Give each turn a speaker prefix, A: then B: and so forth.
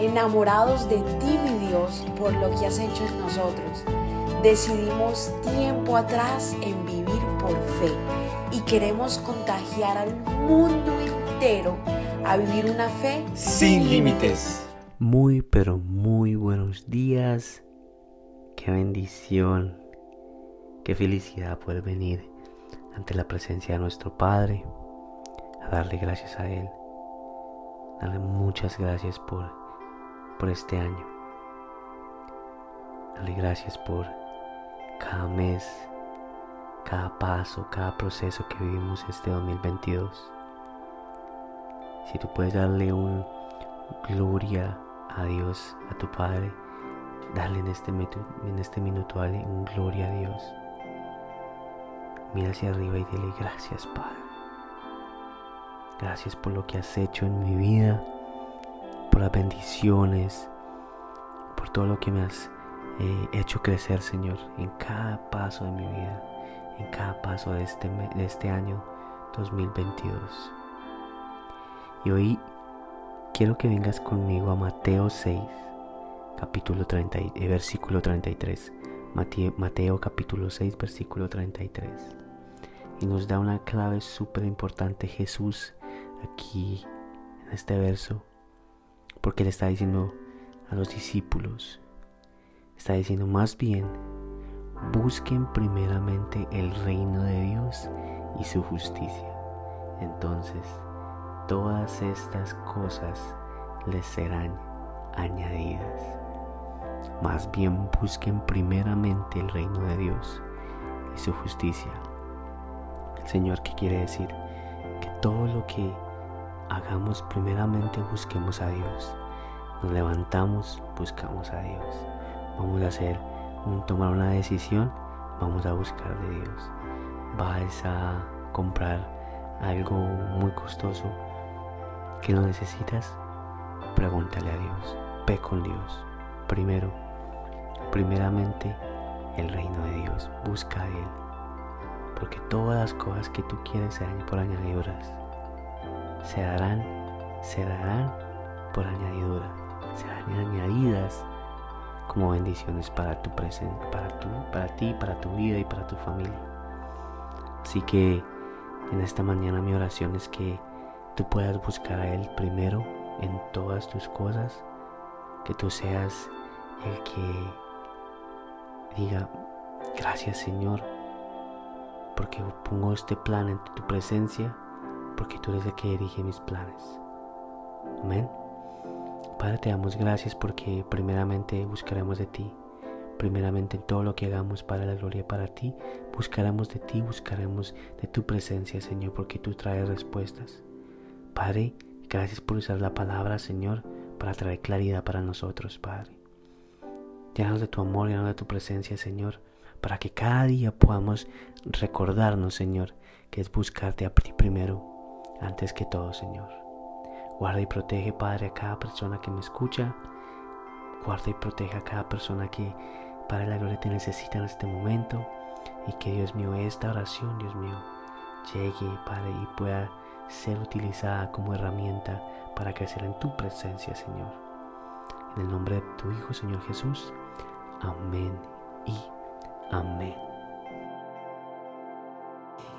A: enamorados de ti, mi Dios, por lo que has hecho en nosotros. Decidimos tiempo atrás en vivir por fe y queremos contagiar al mundo entero a vivir una fe
B: sin límites.
C: Muy, pero muy buenos días. Qué bendición, qué felicidad poder venir ante la presencia de nuestro Padre a darle gracias a Él. Darle muchas gracias por, por este año. Darle gracias por cada mes, cada paso, cada proceso que vivimos este 2022. Si tú puedes darle un gloria a Dios, a tu Padre, dale en este, en este minuto dale un gloria a Dios. Mira hacia arriba y dile gracias, Padre. Gracias por lo que has hecho en mi vida, por las bendiciones, por todo lo que me has eh, hecho crecer, Señor, en cada paso de mi vida, en cada paso de este, de este año 2022. Y hoy quiero que vengas conmigo a Mateo 6, capítulo 30, eh, versículo 33. Mateo, capítulo 6, versículo 33. Y nos da una clave súper importante Jesús aquí en este verso. Porque le está diciendo a los discípulos, está diciendo más bien, busquen primeramente el reino de Dios y su justicia. Entonces, todas estas cosas les serán añadidas. Más bien busquen primeramente el reino de Dios y su justicia. El Señor, ¿qué quiere decir? Que todo lo que hagamos primeramente busquemos a Dios. Nos levantamos, buscamos a Dios. Vamos a hacer un tomar una decisión, vamos a buscar de Dios. Vas a comprar algo muy costoso, que no necesitas, pregúntale a Dios, ve con Dios. Primero, primeramente el reino de Dios, busca a Él, porque todas las cosas que tú quieres serán por añadiduras, se darán, se darán por añadidura, serán añadidas como bendiciones para tu presente, para para ti, para tu vida y para tu familia. Así que en esta mañana mi oración es que tú puedas buscar a Él primero en todas tus cosas, que tú seas el que diga, gracias Señor, porque pongo este plan en tu presencia, porque tú eres el que dirige mis planes. Amén. Padre, te damos gracias porque primeramente buscaremos de ti. Primeramente en todo lo que hagamos para la gloria para ti, buscaremos de ti, buscaremos de tu presencia, Señor, porque tú traes respuestas. Padre, gracias por usar la palabra, Señor, para traer claridad para nosotros, Padre. Llénanos de tu amor, llénanos de tu presencia, Señor, para que cada día podamos recordarnos, Señor, que es buscarte a ti primero, antes que todo, Señor. Guarda y protege, Padre, a cada persona que me escucha. Guarda y protege a cada persona que, para la gloria, te necesita en este momento. Y que, Dios mío, esta oración, Dios mío, llegue, Padre, y pueda ser utilizada como herramienta para crecer en tu presencia, Señor. En el nombre de tu Hijo, Señor Jesús. Amén y amén.